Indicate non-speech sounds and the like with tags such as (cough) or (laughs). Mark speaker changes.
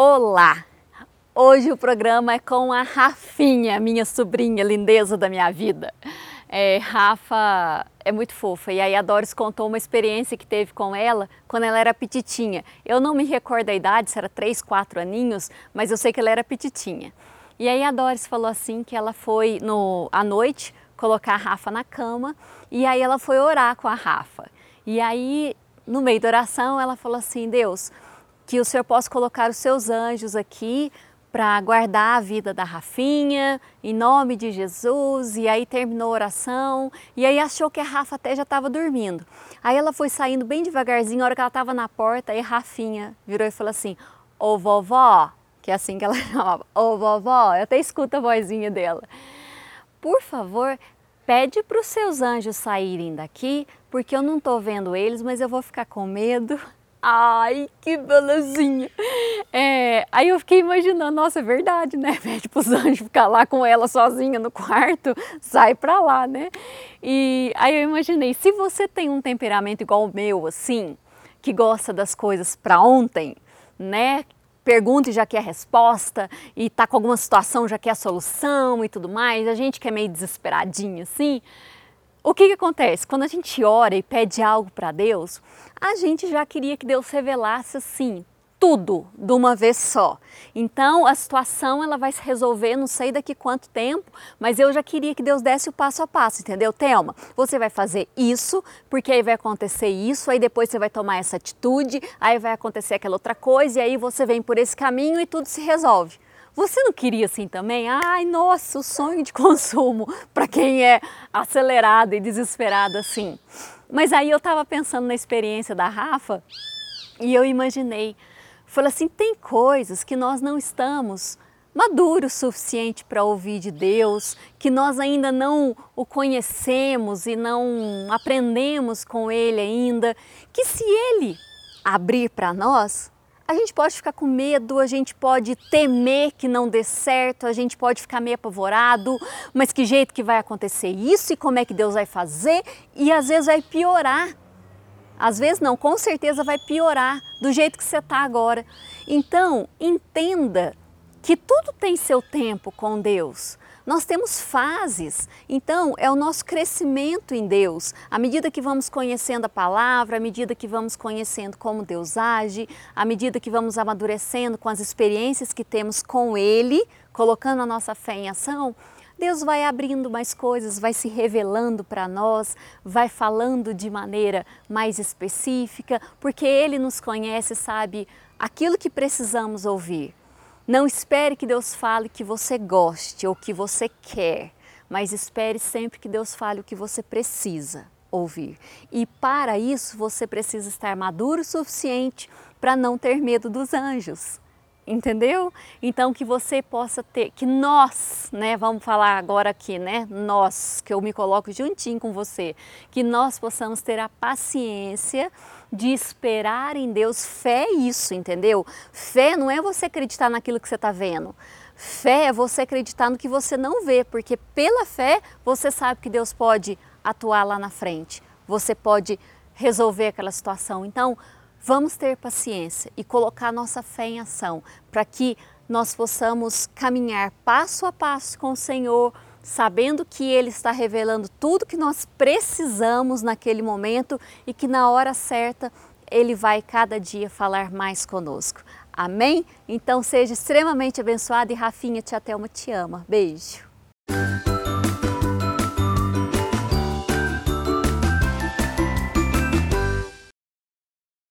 Speaker 1: Olá! Hoje o programa é com a Rafinha, minha sobrinha, lindeza da minha vida. É, Rafa é muito fofa e aí a Doris contou uma experiência que teve com ela quando ela era petitinha. Eu não me recordo a idade, se era 3, 4 aninhos, mas eu sei que ela era petitinha. E aí a Doris falou assim que ela foi no, à noite colocar a Rafa na cama e aí ela foi orar com a Rafa. E aí, no meio da oração, ela falou assim: Deus, que o Senhor possa colocar os seus anjos aqui para guardar a vida da Rafinha, em nome de Jesus. E aí terminou a oração, e aí achou que a Rafa até já estava dormindo. Aí ela foi saindo bem devagarzinho, a hora que ela estava na porta, aí Rafinha virou e falou assim: Ô vovó, que é assim que ela (laughs) chamava, ô vovó, eu até escuto a vozinha dela. Por favor, pede para os seus anjos saírem daqui, porque eu não estou vendo eles, mas eu vou ficar com medo. Ai, que belezinha! É, aí eu fiquei imaginando, nossa, é verdade, né? Pede para os anjos ficar lá com ela sozinha no quarto, sai para lá, né? E aí eu imaginei, se você tem um temperamento igual o meu, assim, que gosta das coisas para ontem, né? Pergunta e já quer a resposta, e tá com alguma situação, já quer a solução e tudo mais, a gente que é meio desesperadinho assim, o que, que acontece? Quando a gente ora e pede algo para Deus, a gente já queria que Deus revelasse assim tudo de uma vez só. Então a situação ela vai se resolver, não sei daqui quanto tempo, mas eu já queria que Deus desse o passo a passo, entendeu? Thelma, você vai fazer isso, porque aí vai acontecer isso, aí depois você vai tomar essa atitude, aí vai acontecer aquela outra coisa, e aí você vem por esse caminho e tudo se resolve. Você não queria assim também? Ai, nossa, o sonho de (laughs) consumo para quem é acelerado e desesperado assim. Mas aí eu estava pensando na experiência da Rafa e eu imaginei, falei assim, tem coisas que nós não estamos maduros o suficiente para ouvir de Deus, que nós ainda não o conhecemos e não aprendemos com Ele ainda, que se Ele abrir para nós, a gente pode ficar com medo, a gente pode temer que não dê certo, a gente pode ficar meio apavorado, mas que jeito que vai acontecer isso e como é que Deus vai fazer e às vezes vai piorar. Às vezes não, com certeza vai piorar do jeito que você está agora. Então, entenda que tudo tem seu tempo com Deus. Nós temos fases, então é o nosso crescimento em Deus. À medida que vamos conhecendo a palavra, à medida que vamos conhecendo como Deus age, à medida que vamos amadurecendo com as experiências que temos com Ele, colocando a nossa fé em ação, Deus vai abrindo mais coisas, vai se revelando para nós, vai falando de maneira mais específica, porque Ele nos conhece, sabe aquilo que precisamos ouvir. Não espere que Deus fale que você goste ou que você quer, mas espere sempre que Deus fale o que você precisa ouvir. E para isso você precisa estar maduro o suficiente para não ter medo dos anjos entendeu? Então que você possa ter, que nós, né, vamos falar agora aqui, né, nós, que eu me coloco juntinho com você, que nós possamos ter a paciência de esperar em Deus, fé é isso, entendeu? Fé não é você acreditar naquilo que você está vendo, fé é você acreditar no que você não vê, porque pela fé você sabe que Deus pode atuar lá na frente, você pode resolver aquela situação. Então, Vamos ter paciência e colocar nossa fé em ação para que nós possamos caminhar passo a passo com o Senhor, sabendo que Ele está revelando tudo que nós precisamos naquele momento e que na hora certa Ele vai cada dia falar mais conosco. Amém? Então seja extremamente abençoado e Rafinha, Tia Thelma te ama. Beijo.